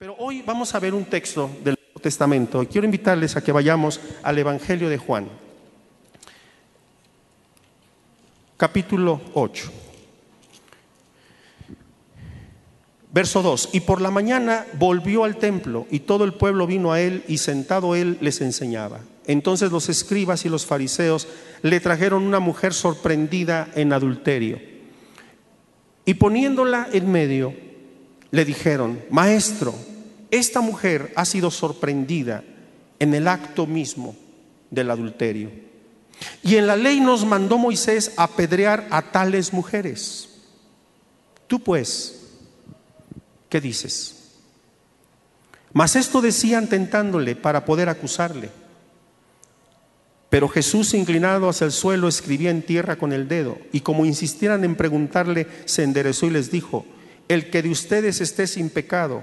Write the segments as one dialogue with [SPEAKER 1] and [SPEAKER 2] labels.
[SPEAKER 1] Pero hoy vamos a ver un texto del Nuevo Testamento y quiero invitarles a que vayamos al Evangelio de Juan, capítulo 8. Verso 2, y por la mañana volvió al templo y todo el pueblo vino a él y sentado él les enseñaba. Entonces los escribas y los fariseos le trajeron una mujer sorprendida en adulterio y poniéndola en medio, le dijeron, maestro, esta mujer ha sido sorprendida en el acto mismo del adulterio. Y en la ley nos mandó Moisés apedrear a tales mujeres. Tú pues, ¿qué dices? Mas esto decían tentándole para poder acusarle. Pero Jesús, inclinado hacia el suelo, escribía en tierra con el dedo, y como insistieran en preguntarle, se enderezó y les dijo, el que de ustedes esté sin pecado,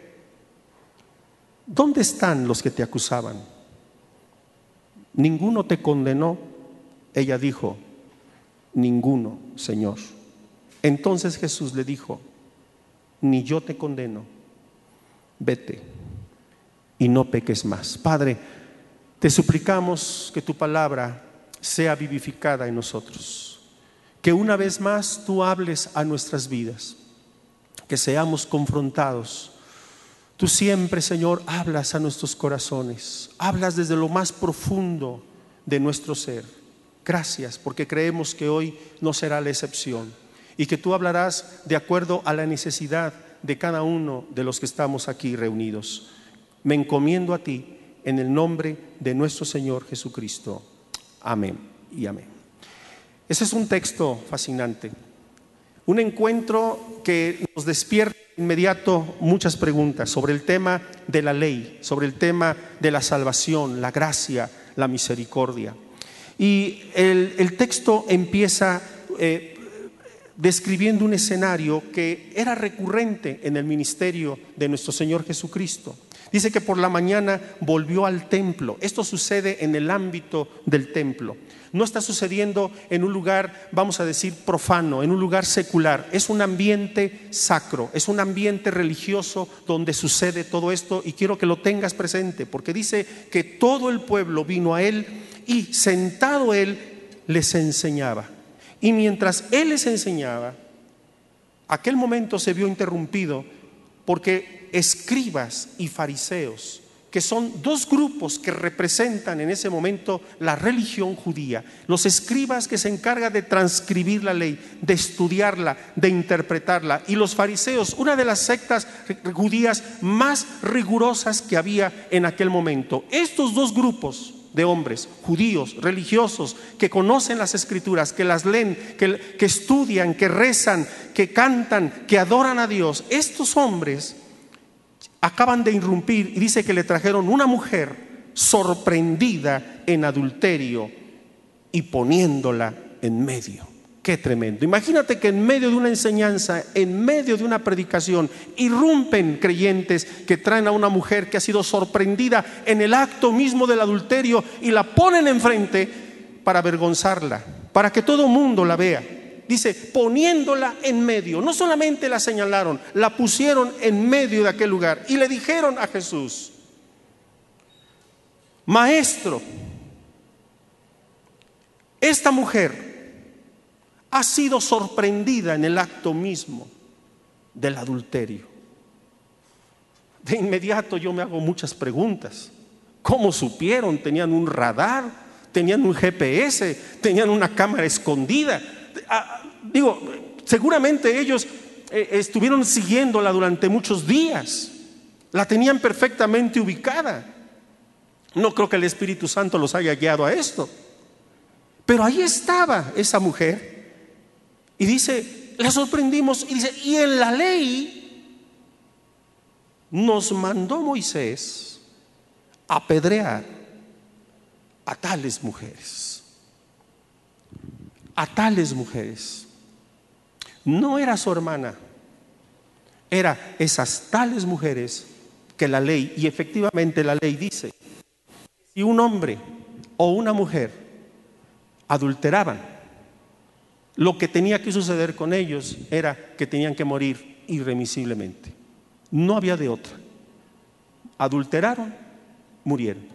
[SPEAKER 1] ¿dónde están los que te acusaban? ¿Ninguno te condenó? Ella dijo, ninguno, Señor. Entonces Jesús le dijo, ni yo te condeno, vete y no peques más. Padre, te suplicamos que tu palabra sea vivificada en nosotros, que una vez más tú hables a nuestras vidas, que seamos confrontados. Tú siempre, Señor, hablas a nuestros corazones, hablas desde lo más profundo de nuestro ser. Gracias, porque creemos que hoy no será la excepción y que tú hablarás de acuerdo a la necesidad de cada uno de los que estamos aquí reunidos. Me encomiendo a ti en el nombre de nuestro Señor Jesucristo. Amén y amén. Ese es un texto fascinante, un encuentro que nos despierta inmediato muchas preguntas sobre el tema de la ley, sobre el tema de la salvación, la gracia, la misericordia. Y el, texto empieza eh, describiendo un escenario que era recurrente en el ministerio de nuestro Señor Jesucristo. Dice que por la mañana volvió al templo. Esto sucede en el ámbito del templo. No está sucediendo en un lugar, vamos a decir, profano, en un lugar secular. Es un ambiente sacro, es un ambiente religioso donde sucede todo esto y quiero que lo tengas presente porque dice que todo el pueblo vino a él y sentado él les enseñaba. Y mientras él les enseñaba, aquel momento se vio interrumpido porque escribas y fariseos, que son dos grupos que representan en ese momento la religión judía. Los escribas que se encargan de transcribir la ley, de estudiarla, de interpretarla. Y los fariseos, una de las sectas judías más rigurosas que había en aquel momento. Estos dos grupos de hombres, judíos, religiosos, que conocen las escrituras, que las leen, que, que estudian, que rezan, que cantan, que adoran a Dios, estos hombres acaban de irrumpir y dice que le trajeron una mujer sorprendida en adulterio y poniéndola en medio. Qué tremendo. Imagínate que en medio de una enseñanza, en medio de una predicación, irrumpen creyentes que traen a una mujer que ha sido sorprendida en el acto mismo del adulterio y la ponen enfrente para avergonzarla, para que todo mundo la vea. Dice, poniéndola en medio. No solamente la señalaron, la pusieron en medio de aquel lugar y le dijeron a Jesús, Maestro, esta mujer ha sido sorprendida en el acto mismo del adulterio. De inmediato yo me hago muchas preguntas. ¿Cómo supieron? ¿Tenían un radar? ¿Tenían un GPS? ¿Tenían una cámara escondida? digo, seguramente ellos eh, estuvieron siguiéndola durante muchos días, la tenían perfectamente ubicada. No creo que el Espíritu Santo los haya guiado a esto. Pero ahí estaba esa mujer y dice, la sorprendimos y dice, y en la ley nos mandó Moisés apedrear a tales mujeres. A tales mujeres. No era su hermana, era esas tales mujeres que la ley, y efectivamente la ley dice, si un hombre o una mujer adulteraban, lo que tenía que suceder con ellos era que tenían que morir irremisiblemente. No había de otra. Adulteraron, murieron.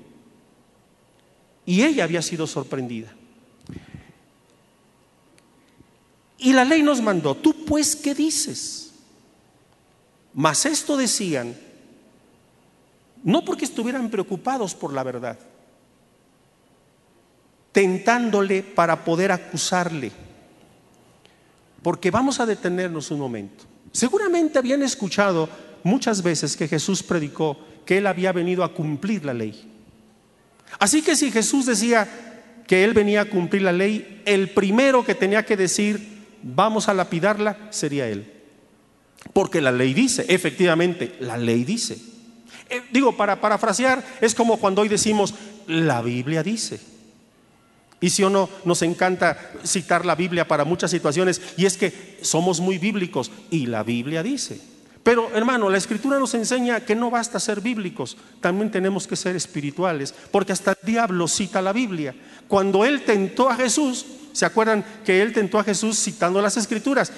[SPEAKER 1] Y ella había sido sorprendida. Y la ley nos mandó, tú pues, ¿qué dices? Mas esto decían, no porque estuvieran preocupados por la verdad, tentándole para poder acusarle. Porque vamos a detenernos un momento. Seguramente habían escuchado muchas veces que Jesús predicó que él había venido a cumplir la ley. Así que si Jesús decía que él venía a cumplir la ley, el primero que tenía que decir, vamos a lapidarla, sería él. Porque la ley dice, efectivamente, la ley dice. Eh, digo, para parafrasear, es como cuando hoy decimos, la Biblia dice. Y si o no, nos encanta citar la Biblia para muchas situaciones, y es que somos muy bíblicos, y la Biblia dice. Pero hermano, la escritura nos enseña que no basta ser bíblicos, también tenemos que ser espirituales, porque hasta el diablo cita la Biblia. Cuando él tentó a Jesús, ¿se acuerdan que él tentó a Jesús citando las escrituras?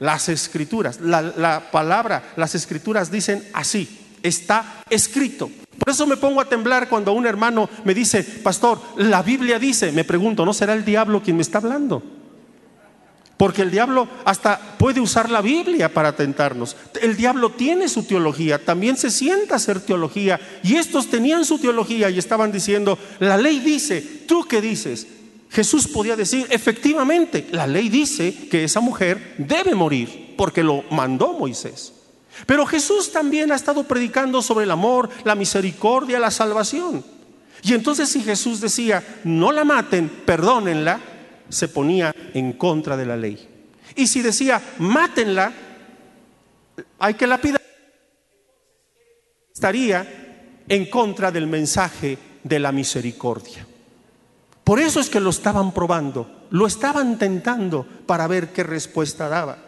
[SPEAKER 1] Las escrituras, la, la palabra, las escrituras dicen así, está escrito. Por eso me pongo a temblar cuando un hermano me dice, pastor, la Biblia dice, me pregunto, ¿no será el diablo quien me está hablando? Porque el diablo hasta puede usar la Biblia para tentarnos. El diablo tiene su teología, también se sienta a hacer teología. Y estos tenían su teología y estaban diciendo, la ley dice, ¿tú qué dices? Jesús podía decir, efectivamente, la ley dice que esa mujer debe morir, porque lo mandó Moisés. Pero Jesús también ha estado predicando sobre el amor, la misericordia, la salvación. Y entonces si Jesús decía, no la maten, perdónenla, se ponía en contra de la ley. Y si decía, mátenla, hay que lapidar, estaría en contra del mensaje de la misericordia. Por eso es que lo estaban probando, lo estaban tentando para ver qué respuesta daba.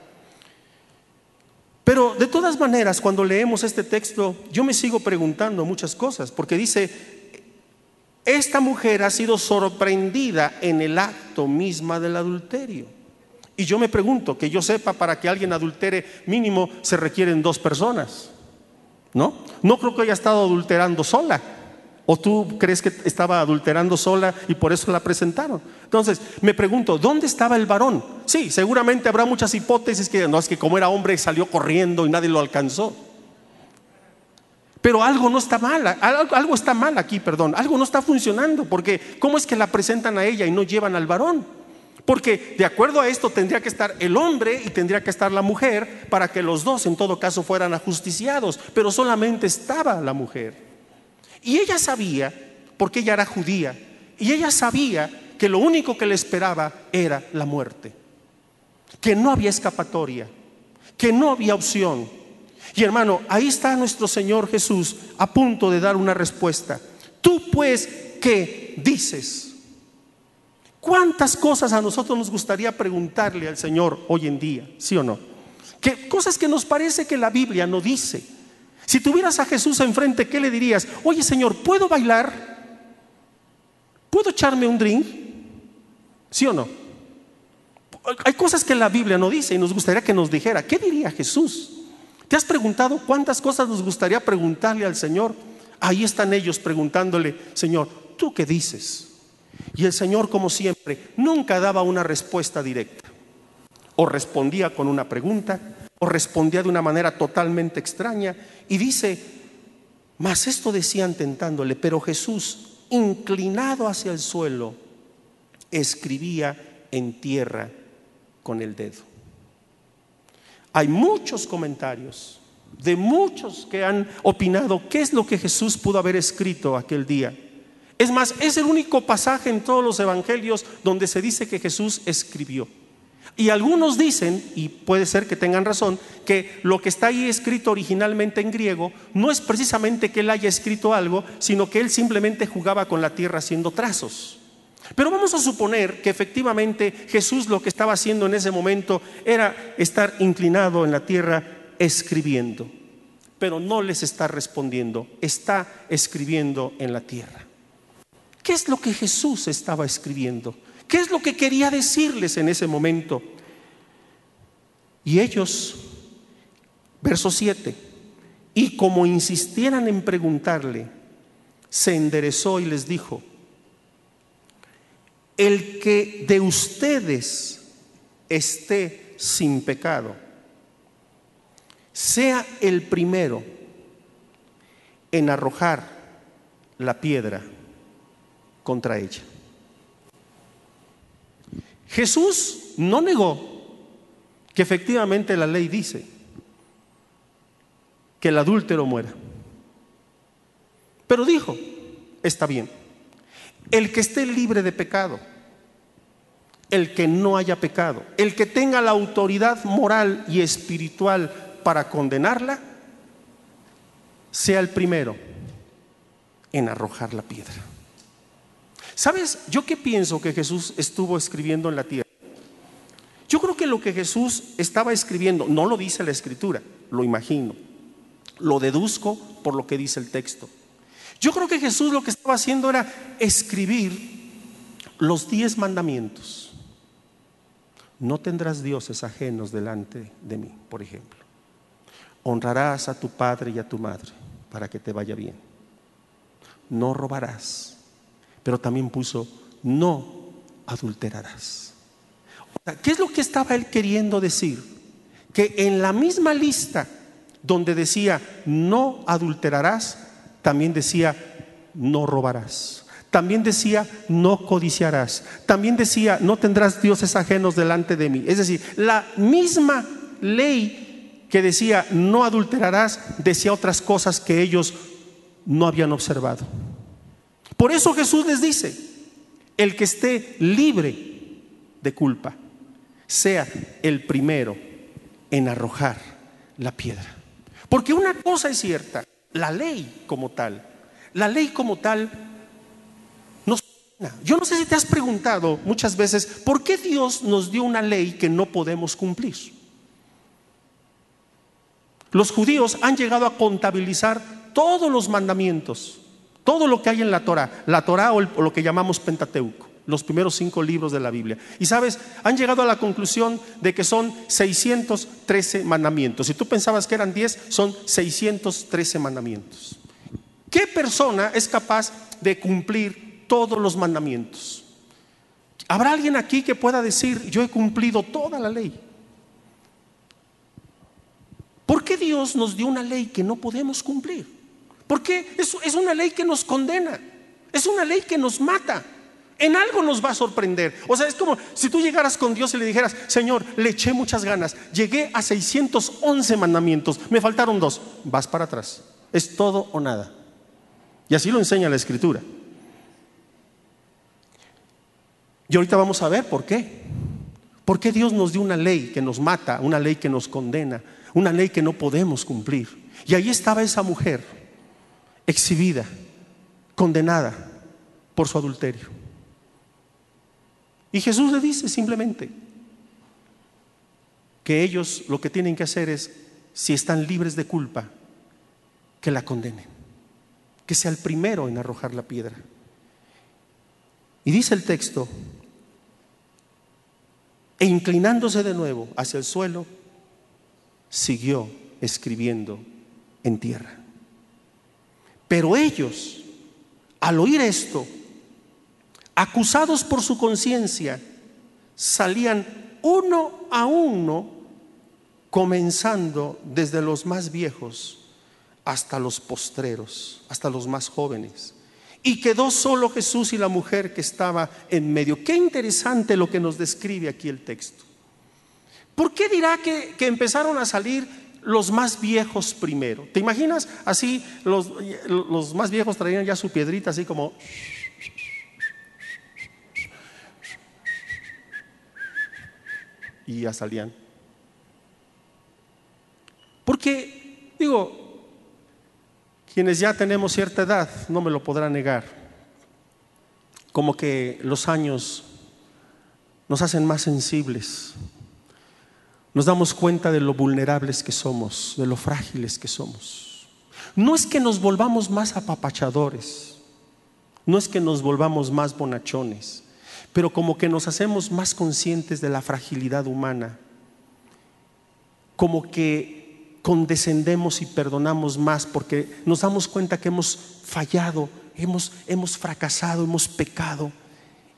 [SPEAKER 1] Pero de todas maneras, cuando leemos este texto, yo me sigo preguntando muchas cosas, porque dice, esta mujer ha sido sorprendida en el acto misma del adulterio. Y yo me pregunto, que yo sepa, para que alguien adultere mínimo se requieren dos personas. ¿No? No creo que haya estado adulterando sola. ¿O tú crees que estaba adulterando sola y por eso la presentaron? Entonces, me pregunto, ¿dónde estaba el varón? Sí, seguramente habrá muchas hipótesis que no es que como era hombre salió corriendo y nadie lo alcanzó. Pero algo no está mal, algo está mal aquí, perdón, algo no está funcionando, porque ¿cómo es que la presentan a ella y no llevan al varón? Porque de acuerdo a esto tendría que estar el hombre y tendría que estar la mujer para que los dos en todo caso fueran ajusticiados, pero solamente estaba la mujer. Y ella sabía, porque ella era judía, y ella sabía que lo único que le esperaba era la muerte, que no había escapatoria, que no había opción. Y hermano, ahí está nuestro Señor Jesús a punto de dar una respuesta. Tú pues, ¿qué dices? ¿Cuántas cosas a nosotros nos gustaría preguntarle al Señor hoy en día? ¿Sí o no? ¿Qué cosas que nos parece que la Biblia no dice? Si tuvieras a Jesús enfrente, ¿qué le dirías? Oye Señor, ¿puedo bailar? ¿Puedo echarme un drink? ¿Sí o no? Hay cosas que la Biblia no dice y nos gustaría que nos dijera. ¿Qué diría Jesús? ¿Te has preguntado cuántas cosas nos gustaría preguntarle al Señor? Ahí están ellos preguntándole, Señor, ¿tú qué dices? Y el Señor, como siempre, nunca daba una respuesta directa. O respondía con una pregunta o respondía de una manera totalmente extraña y dice, mas esto decían tentándole, pero Jesús, inclinado hacia el suelo, escribía en tierra con el dedo. Hay muchos comentarios de muchos que han opinado qué es lo que Jesús pudo haber escrito aquel día. Es más, es el único pasaje en todos los evangelios donde se dice que Jesús escribió. Y algunos dicen, y puede ser que tengan razón, que lo que está ahí escrito originalmente en griego no es precisamente que él haya escrito algo, sino que él simplemente jugaba con la tierra haciendo trazos. Pero vamos a suponer que efectivamente Jesús lo que estaba haciendo en ese momento era estar inclinado en la tierra escribiendo, pero no les está respondiendo, está escribiendo en la tierra. ¿Qué es lo que Jesús estaba escribiendo? ¿Qué es lo que quería decirles en ese momento? Y ellos, verso 7, y como insistieran en preguntarle, se enderezó y les dijo, el que de ustedes esté sin pecado, sea el primero en arrojar la piedra contra ella. Jesús no negó que efectivamente la ley dice que el adúltero muera. Pero dijo, está bien, el que esté libre de pecado, el que no haya pecado, el que tenga la autoridad moral y espiritual para condenarla, sea el primero en arrojar la piedra. ¿Sabes? Yo qué pienso que Jesús estuvo escribiendo en la tierra. Yo creo que lo que Jesús estaba escribiendo, no lo dice la escritura, lo imagino, lo deduzco por lo que dice el texto. Yo creo que Jesús lo que estaba haciendo era escribir los diez mandamientos. No tendrás dioses ajenos delante de mí, por ejemplo. Honrarás a tu padre y a tu madre para que te vaya bien. No robarás pero también puso, no adulterarás. ¿Qué es lo que estaba él queriendo decir? Que en la misma lista donde decía, no adulterarás, también decía, no robarás. También decía, no codiciarás. También decía, no tendrás dioses ajenos delante de mí. Es decir, la misma ley que decía, no adulterarás, decía otras cosas que ellos no habían observado. Por eso Jesús les dice, el que esté libre de culpa, sea el primero en arrojar la piedra. Porque una cosa es cierta, la ley como tal, la ley como tal nos... Yo no sé si te has preguntado muchas veces, ¿por qué Dios nos dio una ley que no podemos cumplir? Los judíos han llegado a contabilizar todos los mandamientos todo lo que hay en la Torah, la Torah o, lo que llamamos Pentateuco, los primeros cinco libros de la Biblia. Y sabes, han llegado a la conclusión de que son 613 mandamientos. Si tú pensabas que eran 10, son 613 mandamientos. ¿Qué persona es capaz de cumplir todos los mandamientos? ¿Habrá alguien aquí que pueda decir, yo he cumplido toda la ley? ¿Por qué Dios nos dio una ley que no podemos cumplir? Porque es, es una ley que nos condena, es una ley que nos mata. En algo nos va a sorprender. O sea, es como si tú llegaras con Dios y le dijeras, Señor, le eché muchas ganas, llegué a 611 mandamientos, me faltaron dos, vas para atrás. Es todo o nada. Y así lo enseña la escritura. Y ahorita vamos a ver por qué. ¿Por qué Dios nos dio una ley que nos mata, una ley que nos condena, una ley que no podemos cumplir? Y ahí estaba esa mujer exhibida, condenada por su adulterio. Y Jesús le dice simplemente que ellos lo que tienen que hacer es, si están libres de culpa, que la condenen, que sea el primero en arrojar la piedra. Y dice el texto, e inclinándose de nuevo hacia el suelo, siguió escribiendo en tierra. Pero ellos, al oír esto, acusados por su conciencia, salían uno a uno, comenzando desde los más viejos hasta los postreros, hasta los más jóvenes. Y quedó solo Jesús y la mujer que estaba en medio. Qué interesante lo que nos describe aquí el texto. ¿Por qué dirá que, que empezaron a salir los más viejos primero. ¿Te imaginas? Así los, los más viejos traían ya su piedrita así como... y ya salían. Porque, digo, quienes ya tenemos cierta edad no me lo podrán negar, como que los años nos hacen más sensibles, nos damos cuenta de lo vulnerables que somos, de lo frágiles que somos. No es que nos volvamos más apapachadores, no es que nos volvamos más bonachones, pero como que nos hacemos más conscientes de la fragilidad humana, como que condescendemos y perdonamos más porque nos damos cuenta que hemos fallado, hemos, hemos fracasado, hemos pecado.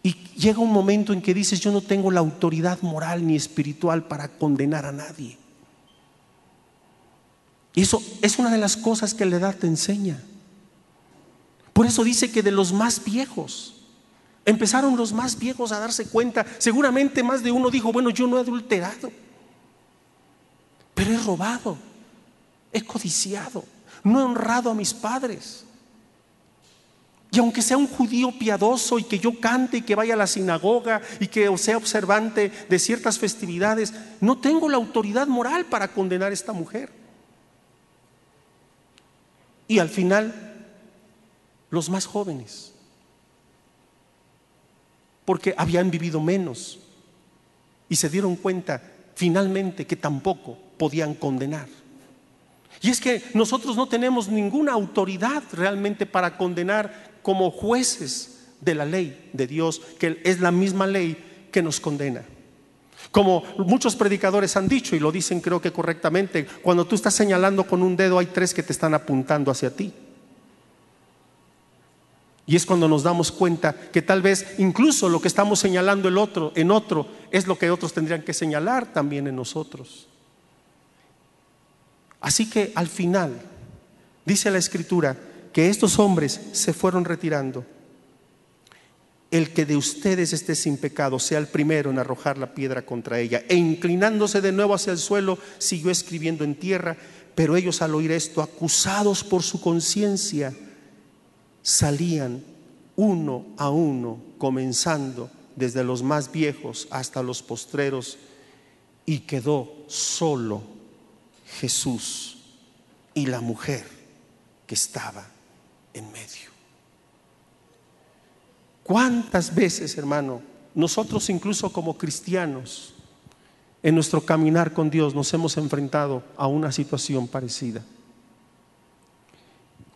[SPEAKER 1] Y llega un momento en que dices, yo no tengo la autoridad moral ni espiritual para condenar a nadie. Y eso es una de las cosas que la edad te enseña. Por eso dice que de los más viejos, Empezaron los más viejos a darse cuenta. Seguramente más de uno dijo, bueno, yo no he adulterado, pero he robado, he codiciado, no he honrado a mis padres. Y aunque sea un judío piadoso y que yo cante y que vaya a la sinagoga y que sea observante de ciertas festividades, no tengo la autoridad moral para condenar a esta mujer. Y al final, los más jóvenes porque habían vivido menos y se dieron cuenta finalmente que tampoco podían condenar. Y es que nosotros no tenemos ninguna autoridad realmente para condenar como jueces de la ley de Dios, que es la misma ley que nos condena. Como muchos predicadores han dicho, y lo dicen creo que correctamente, cuando tú estás señalando con un dedo hay tres que te están apuntando hacia ti. Y es cuando nos damos cuenta que tal vez incluso lo que estamos señalando el otro en otro es lo que otros tendrían que señalar también en nosotros. Así que al final dice la escritura que estos hombres se fueron retirando. El que de ustedes esté sin pecado sea el primero en arrojar la piedra contra ella. E inclinándose de nuevo hacia el suelo, siguió escribiendo en tierra. Pero ellos al oír esto, acusados por su conciencia, salían uno a uno, comenzando desde los más viejos hasta los postreros, y quedó solo Jesús y la mujer que estaba en medio. ¿Cuántas veces, hermano, nosotros incluso como cristianos, en nuestro caminar con Dios nos hemos enfrentado a una situación parecida?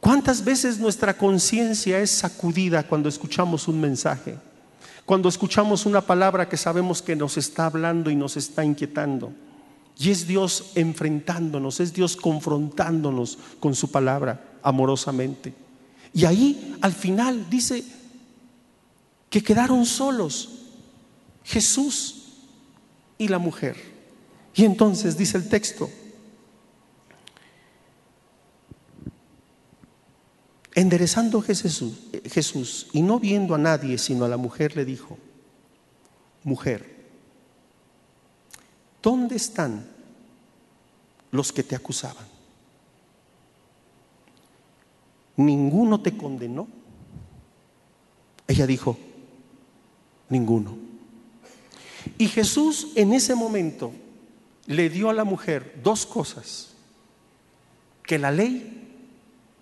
[SPEAKER 1] ¿Cuántas veces nuestra conciencia es sacudida cuando escuchamos un mensaje? Cuando escuchamos una palabra que sabemos que nos está hablando y nos está inquietando. Y es Dios enfrentándonos, es Dios confrontándonos con su palabra amorosamente. Y ahí al final dice que quedaron solos Jesús y la mujer. Y entonces dice el texto, Enderezando Jesús, Jesús y no viendo a nadie sino a la mujer, le dijo, mujer, ¿dónde están los que te acusaban? ¿Ninguno te condenó? Ella dijo, ninguno. Y Jesús en ese momento le dio a la mujer dos cosas que la ley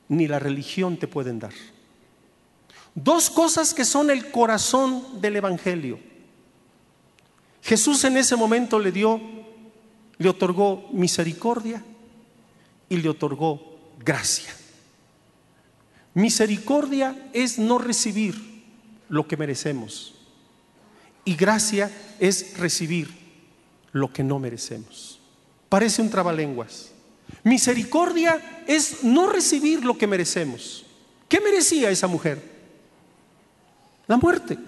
[SPEAKER 1] ni la religión te pueden dar. Dos cosas que son el corazón del Evangelio. Jesús en ese momento le dio, le otorgó misericordia y le otorgó gracia. Misericordia es no recibir lo que merecemos y gracia es recibir lo que no merecemos. Parece un trabalenguas. Misericordia es no recibir lo que merecemos. ¿Qué merecía esa mujer? La muerte.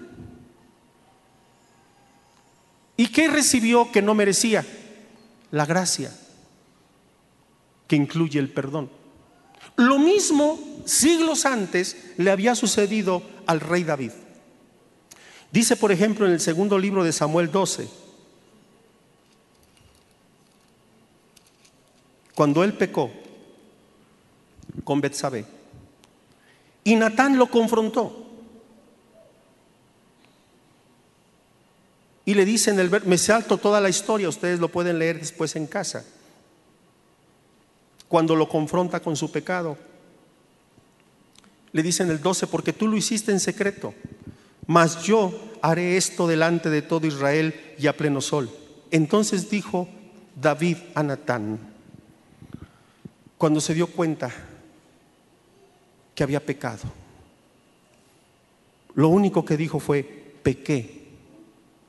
[SPEAKER 1] ¿Y qué recibió que no merecía? La gracia, que incluye el perdón. Lo mismo siglos antes le había sucedido al rey David. Dice, por ejemplo, en el segundo libro de Samuel 12, cuando él pecó con Betsabé. Y Natán lo confrontó. Y le dicen, el, me salto toda la historia, ustedes lo pueden leer después en casa, cuando lo confronta con su pecado. Le dicen el 12, porque tú lo hiciste en secreto, mas yo haré esto delante de todo Israel y a pleno sol. Entonces dijo David a Natán, cuando se dio cuenta que había pecado, lo único que dijo fue, pequé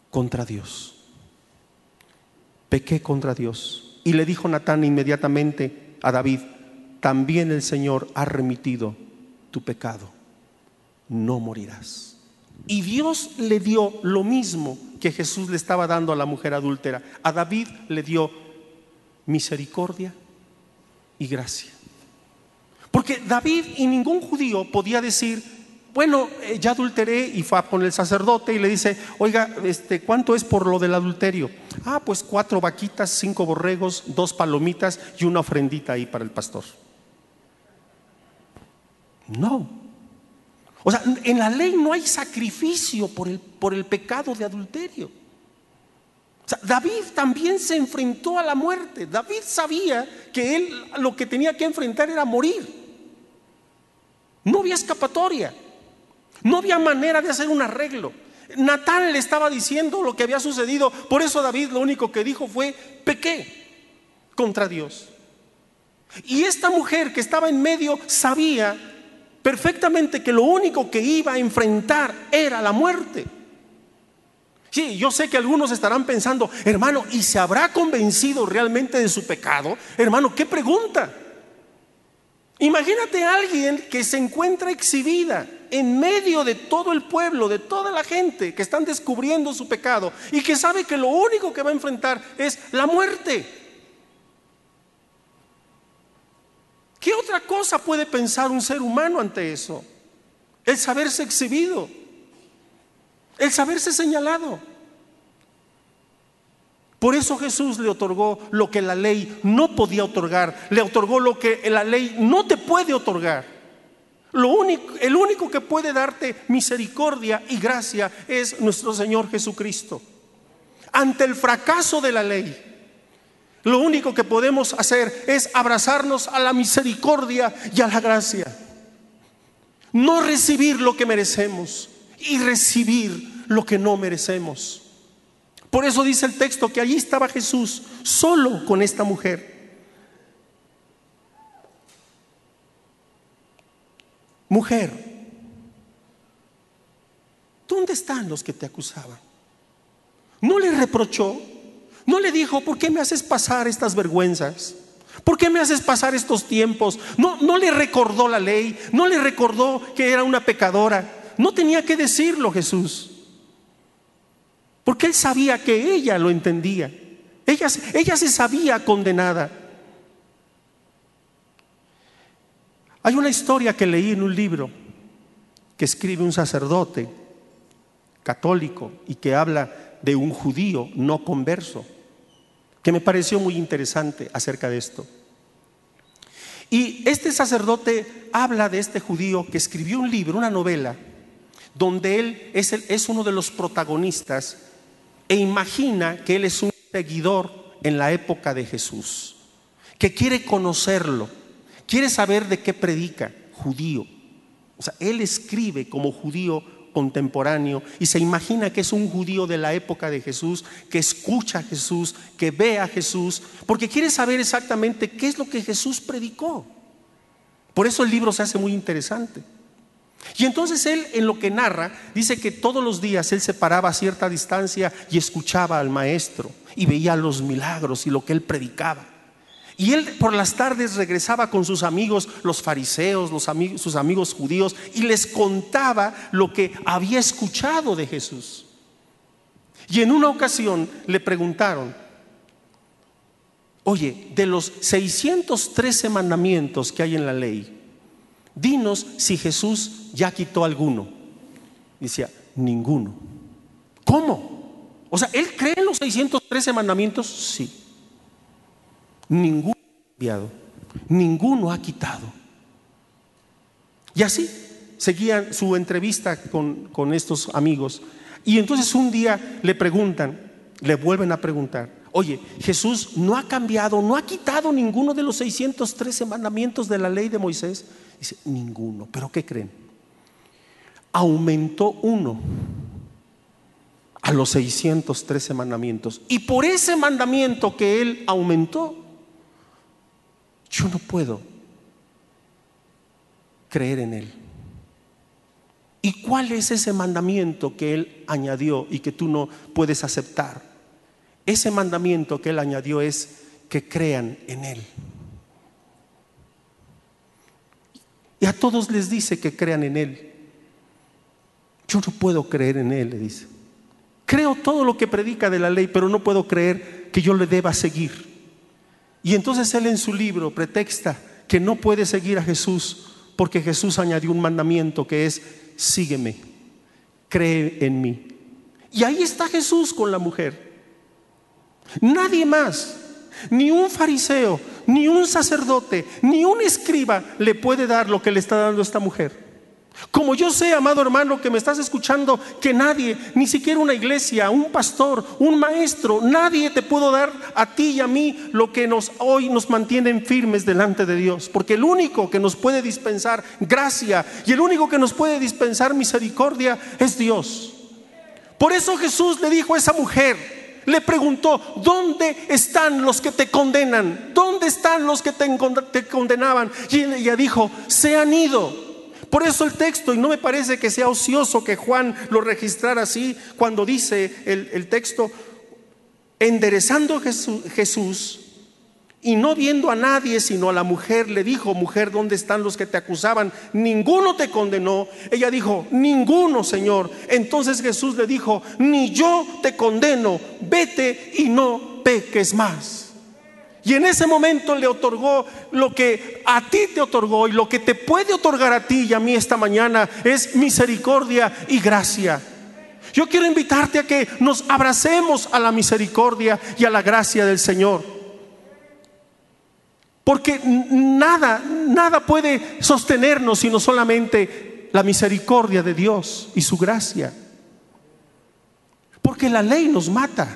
[SPEAKER 1] contra Dios. Pequé contra Dios. Y le dijo Natán inmediatamente a David, también el Señor ha remitido tu pecado, no morirás. Y Dios le dio lo mismo que Jesús le estaba dando a la mujer adúltera. A David le dio misericordia y gracia. Porque David y ningún judío podía decir, bueno, eh, ya adulteré y fue con el sacerdote y le dice, oiga, este, ¿cuánto es por lo del adulterio? Ah, pues cuatro vaquitas, cinco borregos, dos palomitas y una ofrendita ahí para el pastor. No. O sea, en la ley no hay sacrificio por el, por el pecado de adulterio. O sea, David también se enfrentó a la muerte. David sabía que él lo que tenía que enfrentar era morir. No había escapatoria. No había manera de hacer un arreglo. Natán le estaba diciendo lo que había sucedido. Por eso David lo único que dijo fue, pequé contra Dios. Y esta mujer que estaba en medio sabía perfectamente que lo único que iba a enfrentar era la muerte. Sí, yo sé que algunos estarán pensando, hermano, ¿y se habrá convencido realmente de su pecado? Hermano, ¿qué pregunta? Imagínate a alguien que se encuentra exhibida en medio de todo el pueblo, de toda la gente que están descubriendo su pecado y que sabe que lo único que va a enfrentar es la muerte. ¿Qué otra cosa puede pensar un ser humano ante eso? El saberse exhibido, el saberse señalado. Por eso Jesús le otorgó lo que la ley no podía otorgar, le otorgó lo que la ley no te puede otorgar. Lo único, el único que puede darte misericordia y gracia es nuestro Señor Jesucristo. Ante el fracaso de la ley, lo único que podemos hacer es abrazarnos a la misericordia y a la gracia. No recibir lo que merecemos y recibir lo que no merecemos. Por eso dice el texto que allí estaba Jesús solo con esta mujer. Mujer, ¿dónde están los que te acusaban? No le reprochó, no le dijo, ¿por qué me haces pasar estas vergüenzas? ¿Por qué me haces pasar estos tiempos? No, no le recordó la ley, no le recordó que era una pecadora. No tenía que decirlo Jesús. Porque él sabía que ella lo entendía. Ella, ella se sabía condenada. Hay una historia que leí en un libro que escribe un sacerdote católico y que habla de un judío no converso, que me pareció muy interesante acerca de esto. Y este sacerdote habla de este judío que escribió un libro, una novela, donde él es, uno de los protagonistas e imagina que él es un seguidor en la época de Jesús, que quiere conocerlo quiere saber de qué predica, judío. O sea, él escribe como judío contemporáneo y se imagina que es un judío de la época de Jesús, que escucha a Jesús, que ve a Jesús, porque quiere saber exactamente qué es lo que Jesús predicó. Por eso el libro se hace muy interesante. Y entonces él en lo que narra dice que todos los días él se paraba a cierta distancia y escuchaba al maestro y veía los milagros y lo que él predicaba. Y él por las tardes regresaba con sus amigos, los fariseos, sus amigos judíos, y les contaba lo que había escuchado de Jesús. Y en una ocasión le preguntaron, oye, de los 613 mandamientos que hay en la ley, dinos si Jesús ya quitó alguno. decía, ninguno. ¿Cómo? O sea, ¿él cree en los 613 mandamientos? Sí. Ninguno ha cambiado, ninguno ha quitado. Y así seguía su entrevista con, con estos amigos. Y entonces un día le preguntan, le vuelven a preguntar, oye, Jesús no ha cambiado, no ha quitado ninguno de los 613 mandamientos de la ley de Moisés. Dice, ninguno, pero ¿qué creen? Aumentó uno a los 613 mandamientos. Y por ese mandamiento que él aumentó, yo no puedo creer en él. ¿Y cuál es ese mandamiento que Él añadió y que tú no puedes aceptar? Ese mandamiento que Él añadió es que crean en Él. Y a todos les dice que crean en Él. Yo no puedo creer en Él, le dice. Creo todo lo que predica de la ley, pero no puedo creer que yo le deba seguir. Y entonces Él en su libro pretexta que no puede seguir a Jesús porque Jesús añadió un mandamiento que es sígueme, cree en mí. Y ahí está Jesús con la mujer. Nadie más, ni un fariseo, ni un sacerdote, ni un escriba le puede dar lo que le está dando esta mujer. Como yo sé, amado hermano, que me estás escuchando, que nadie, ni siquiera una iglesia, un pastor, un maestro, nadie te pudo dar a ti y a mí lo que nos hoy nos mantienen firmes delante de Dios. Porque el único que nos puede dispensar gracia y el único que nos puede dispensar misericordia es Dios. Por eso Jesús le dijo a esa mujer, le preguntó, ¿dónde están los que te condenan? ¿Dónde están los que te condenaban? Y ella dijo, se han ido. Por eso el texto, y no me parece que sea ocioso que Juan lo registrara así, cuando dice el, texto, enderezando Jesús, Jesús y no viendo a nadie sino a la mujer, le dijo, mujer, ¿dónde están los que te acusaban? Ninguno te condenó. Ella dijo, ninguno, Señor. Entonces Jesús le dijo, ni yo te condeno, vete y no peques más. Y en ese momento le otorgó lo que a ti te otorgó y lo que te puede otorgar a ti y a mí esta mañana es misericordia y gracia. Yo quiero invitarte a que nos abracemos a la misericordia y a la gracia del Señor. Porque nada, nada puede sostenernos sino solamente la misericordia de Dios y su gracia. Porque la ley nos mata,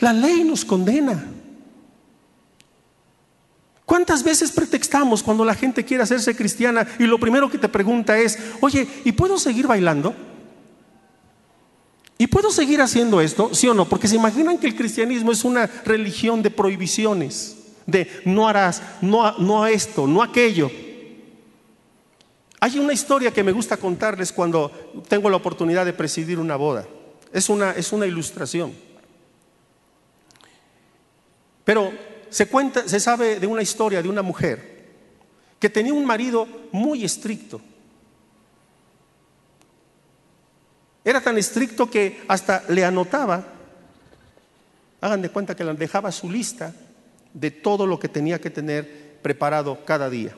[SPEAKER 1] la ley nos condena. ¿Cuántas veces pretextamos cuando la gente quiere hacerse cristiana y lo primero que te pregunta es, oye, ¿y puedo seguir bailando? ¿Y puedo seguir haciendo esto? ¿Sí o no? Porque se imaginan que el cristianismo es una religión de prohibiciones, de no harás, no, no esto, no aquello. Hay una historia que me gusta contarles cuando tengo la oportunidad de presidir una boda. Es una, es una ilustración. Pero se cuenta, se sabe de una historia de una mujer que tenía un marido muy estricto. Era tan estricto que hasta le anotaba, hagan de cuenta que le dejaba su lista de todo lo que tenía que tener preparado cada día.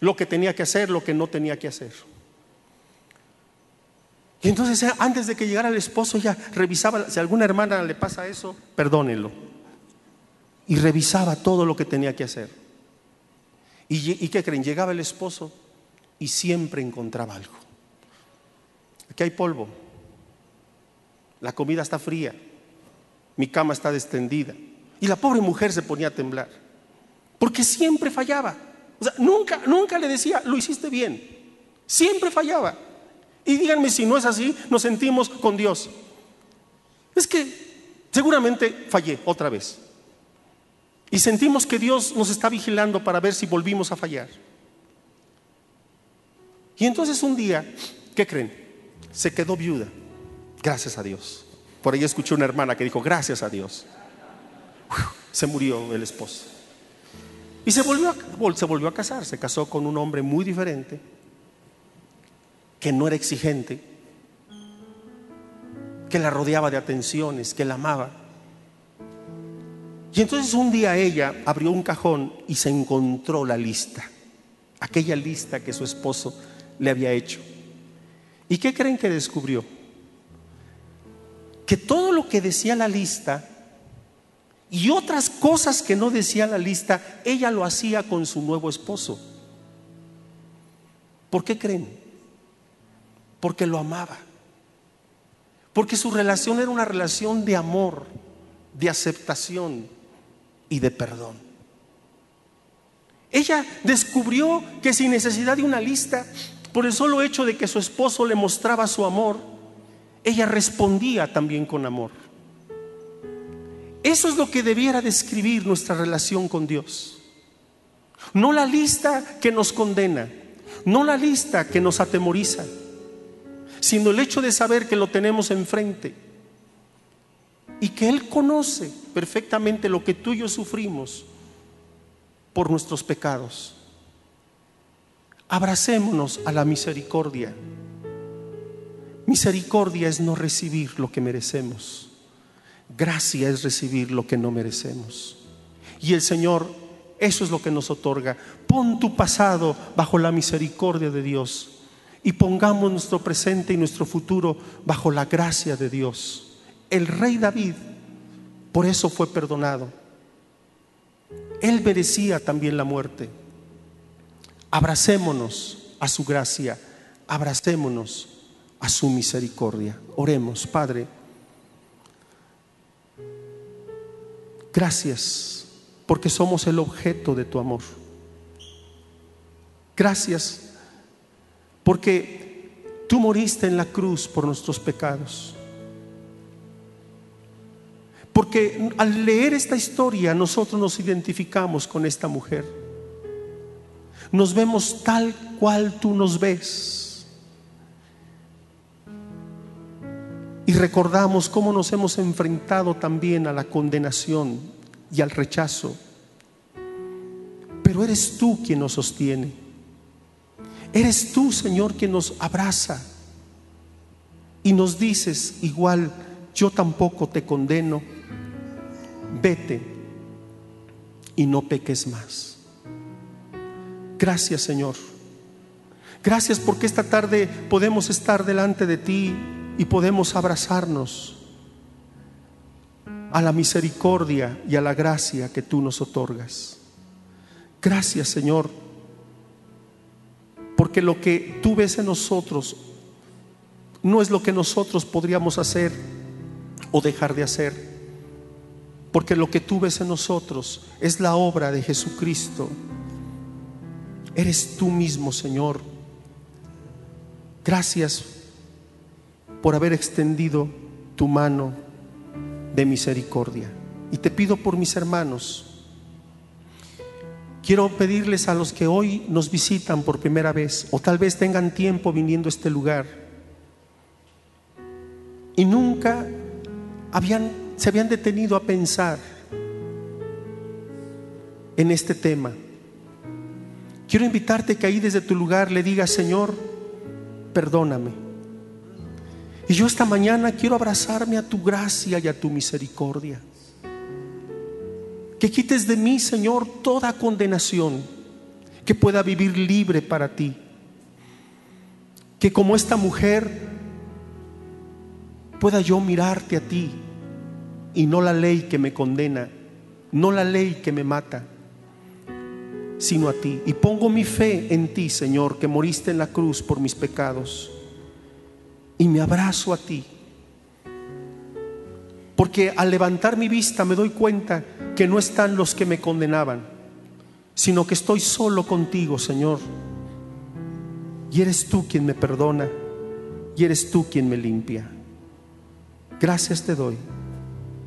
[SPEAKER 1] Lo que tenía que hacer, lo que no tenía que hacer. Y entonces antes de que llegara el esposo ya revisaba, si a alguna hermana le pasa eso, perdónenlo y revisaba todo lo que tenía que hacer. ¿Y, qué creen? Llegaba el esposo y siempre encontraba algo. Aquí hay polvo, la comida está fría, mi cama está extendida. Y la pobre mujer se ponía a temblar, porque siempre fallaba. O sea, nunca, nunca le decía, lo hiciste bien. Siempre fallaba. Y díganme si no es así, nos sentimos con Dios. Es que seguramente fallé otra vez. Y sentimos que Dios nos está vigilando para ver si volvimos a fallar. Y entonces un día, ¿qué creen? Se quedó viuda. Gracias a Dios. Por ahí escuché una hermana que dijo, gracias a Dios. se murió el esposo. Y se volvió, a, se volvió a casar. Se casó con un hombre muy diferente, que no era exigente, que la rodeaba de atenciones, que la amaba. Y entonces un día ella abrió un cajón y se encontró la lista, aquella lista que su esposo le había hecho. ¿Y qué creen que descubrió? Que todo lo que decía la lista y otras cosas que no decía la lista, ella lo hacía con su nuevo esposo. ¿Por qué creen? Porque lo amaba. Porque su relación era una relación de amor, de aceptación y de perdón. Ella descubrió que sin necesidad de una lista, por el solo hecho de que su esposo le mostraba su amor, ella respondía también con amor. Eso es lo que debiera describir nuestra relación con Dios. No la lista que nos condena, no la lista que nos atemoriza, sino el hecho de saber que lo tenemos enfrente y que Él conoce perfectamente lo que tú y yo sufrimos por nuestros pecados. Abracémonos a la misericordia. Misericordia es no recibir lo que merecemos. Gracia es recibir lo que no merecemos. Y el Señor, eso es lo que nos otorga. Pon tu pasado bajo la misericordia de Dios y pongamos nuestro presente y nuestro futuro bajo la gracia de Dios. El rey David por eso fue perdonado él merecía también la muerte. Abracémonos a su gracia, abracémonos a su misericordia. Oremos, Padre. Gracias porque somos el objeto de tu amor. Gracias porque tú moriste en la cruz por nuestros pecados. Porque al leer esta historia nosotros nos identificamos con esta mujer. Nos vemos tal cual tú nos ves. Y recordamos cómo nos hemos enfrentado también a la condenación y al rechazo. Pero eres tú quien nos sostiene. Eres tú, Señor, quien nos abraza. Y nos dices, igual, yo tampoco te condeno vete y no peques más. Gracias Señor. Gracias porque esta tarde podemos estar delante de ti y podemos abrazarnos a la misericordia y a la gracia que tú nos otorgas. Gracias Señor, porque lo que tú ves en nosotros no es lo que nosotros podríamos hacer o dejar de hacer porque lo que tú ves en nosotros es la obra de Jesucristo. Eres tú mismo, Señor. Gracias por haber extendido tu mano de misericordia. Y te pido por mis hermanos. Quiero pedirles a los que hoy nos visitan por primera vez o tal vez tengan tiempo viniendo a este lugar y nunca habían se habían detenido a pensar en este tema. Quiero invitarte que ahí desde tu lugar le digas, Señor, perdóname. Y yo esta mañana quiero abrazarme a tu gracia y a tu misericordia. Que quites de mí, Señor, toda condenación, que pueda vivir libre para ti. Que como esta mujer pueda yo mirarte a ti y no la ley que me condena, no la ley que me mata, sino a ti. Y pongo mi fe en ti, Señor, que moriste en la cruz por mis pecados. Y me abrazo a ti. Porque al levantar mi vista me doy cuenta que no están los que me condenaban, sino que estoy solo contigo, Señor. Y eres tú quien me perdona, y eres tú quien me limpia. Gracias te doy